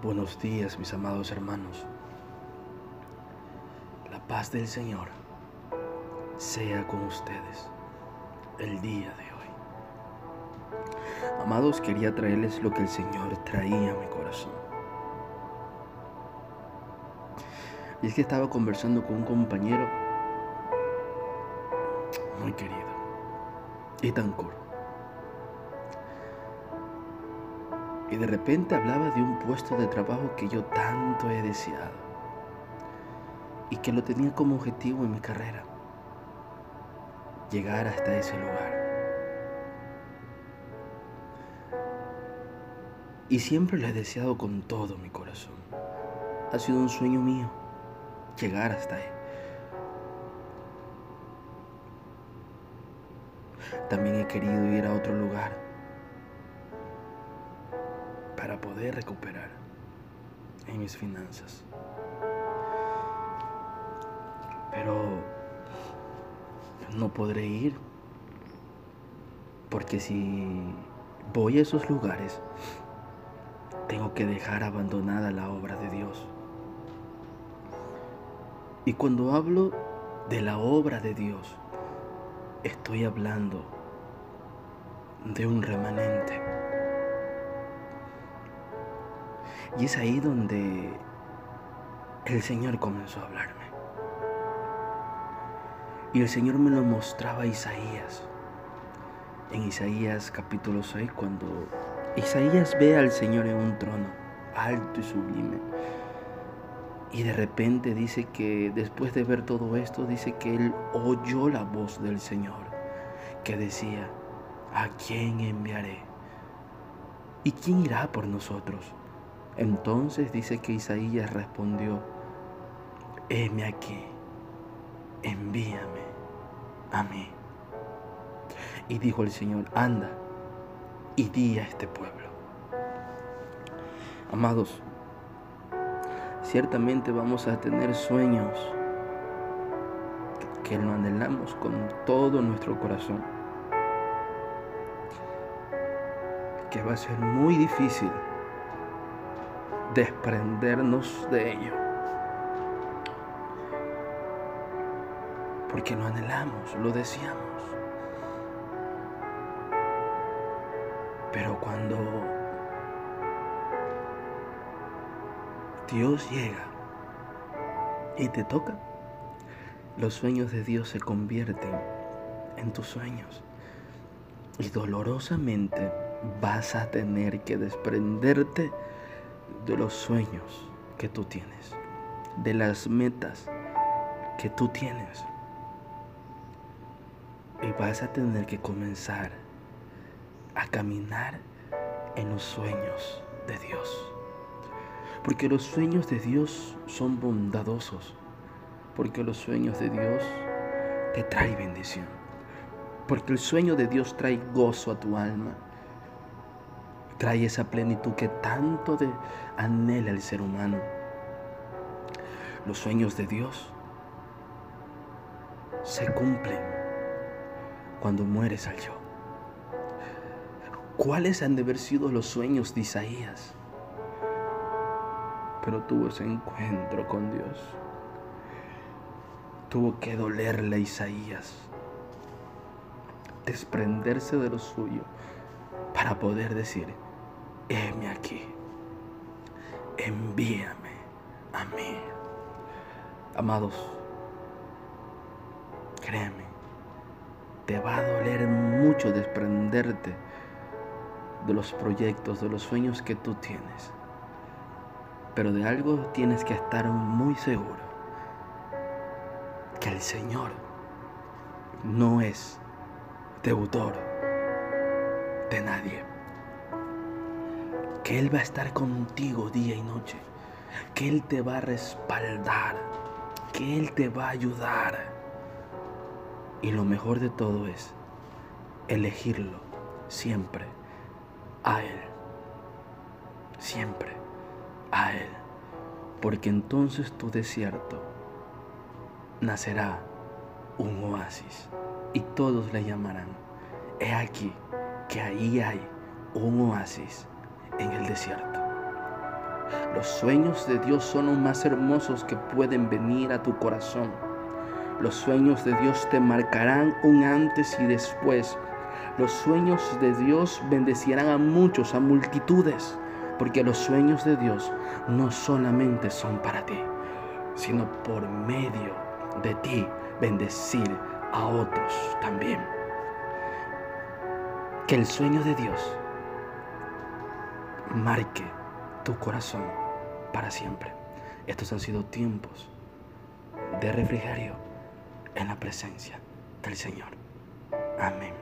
Buenos días, mis amados hermanos. La paz del Señor sea con ustedes el día de hoy. Amados, quería traerles lo que el Señor traía a mi corazón. Y es que estaba conversando con un compañero muy querido, Itancur. Y de repente hablaba de un puesto de trabajo que yo tanto he deseado y que lo tenía como objetivo en mi carrera, llegar hasta ese lugar. Y siempre lo he deseado con todo mi corazón. Ha sido un sueño mío llegar hasta ahí. También he querido ir a otro lugar para poder recuperar en mis finanzas. Pero no podré ir porque si voy a esos lugares, tengo que dejar abandonada la obra de Dios. Y cuando hablo de la obra de Dios, estoy hablando de un remanente. Y es ahí donde el Señor comenzó a hablarme. Y el Señor me lo mostraba a Isaías. En Isaías capítulo 6, cuando Isaías ve al Señor en un trono alto y sublime. Y de repente dice que después de ver todo esto, dice que él oyó la voz del Señor que decía, ¿a quién enviaré? ¿Y quién irá por nosotros? Entonces dice que Isaías respondió, heme aquí, envíame a mí. Y dijo el Señor, anda y di a este pueblo. Amados, ciertamente vamos a tener sueños que lo anhelamos con todo nuestro corazón. Que va a ser muy difícil desprendernos de ello. Porque lo anhelamos, lo deseamos. Pero cuando Dios llega y te toca, los sueños de Dios se convierten en tus sueños. Y dolorosamente vas a tener que desprenderte de los sueños que tú tienes, de las metas que tú tienes. Y vas a tener que comenzar a caminar en los sueños de Dios. Porque los sueños de Dios son bondadosos. Porque los sueños de Dios te traen bendición. Porque el sueño de Dios trae gozo a tu alma. Trae esa plenitud que tanto de anhela el ser humano. Los sueños de Dios se cumplen cuando mueres al yo. ¿Cuáles han de haber sido los sueños de Isaías? Pero tuvo ese encuentro con Dios. Tuvo que dolerle a Isaías, desprenderse de lo suyo para poder decir, heme aquí, envíame a mí. Amados, créeme, te va a doler mucho desprenderte de los proyectos, de los sueños que tú tienes. Pero de algo tienes que estar muy seguro. Que el Señor no es deudor de nadie. Que Él va a estar contigo día y noche. Que Él te va a respaldar. Que Él te va a ayudar. Y lo mejor de todo es elegirlo siempre a Él. Siempre a Él. Porque entonces tu desierto nacerá un oasis y todos le llamarán. He aquí que ahí hay un oasis en el desierto. Los sueños de Dios son los más hermosos que pueden venir a tu corazón. Los sueños de Dios te marcarán un antes y después. Los sueños de Dios bendecirán a muchos, a multitudes, porque los sueños de Dios no solamente son para ti, sino por medio de ti bendecir a otros también. Que el sueño de Dios marque tu corazón para siempre. Estos han sido tiempos de refrigerio en la presencia del Señor. Amén.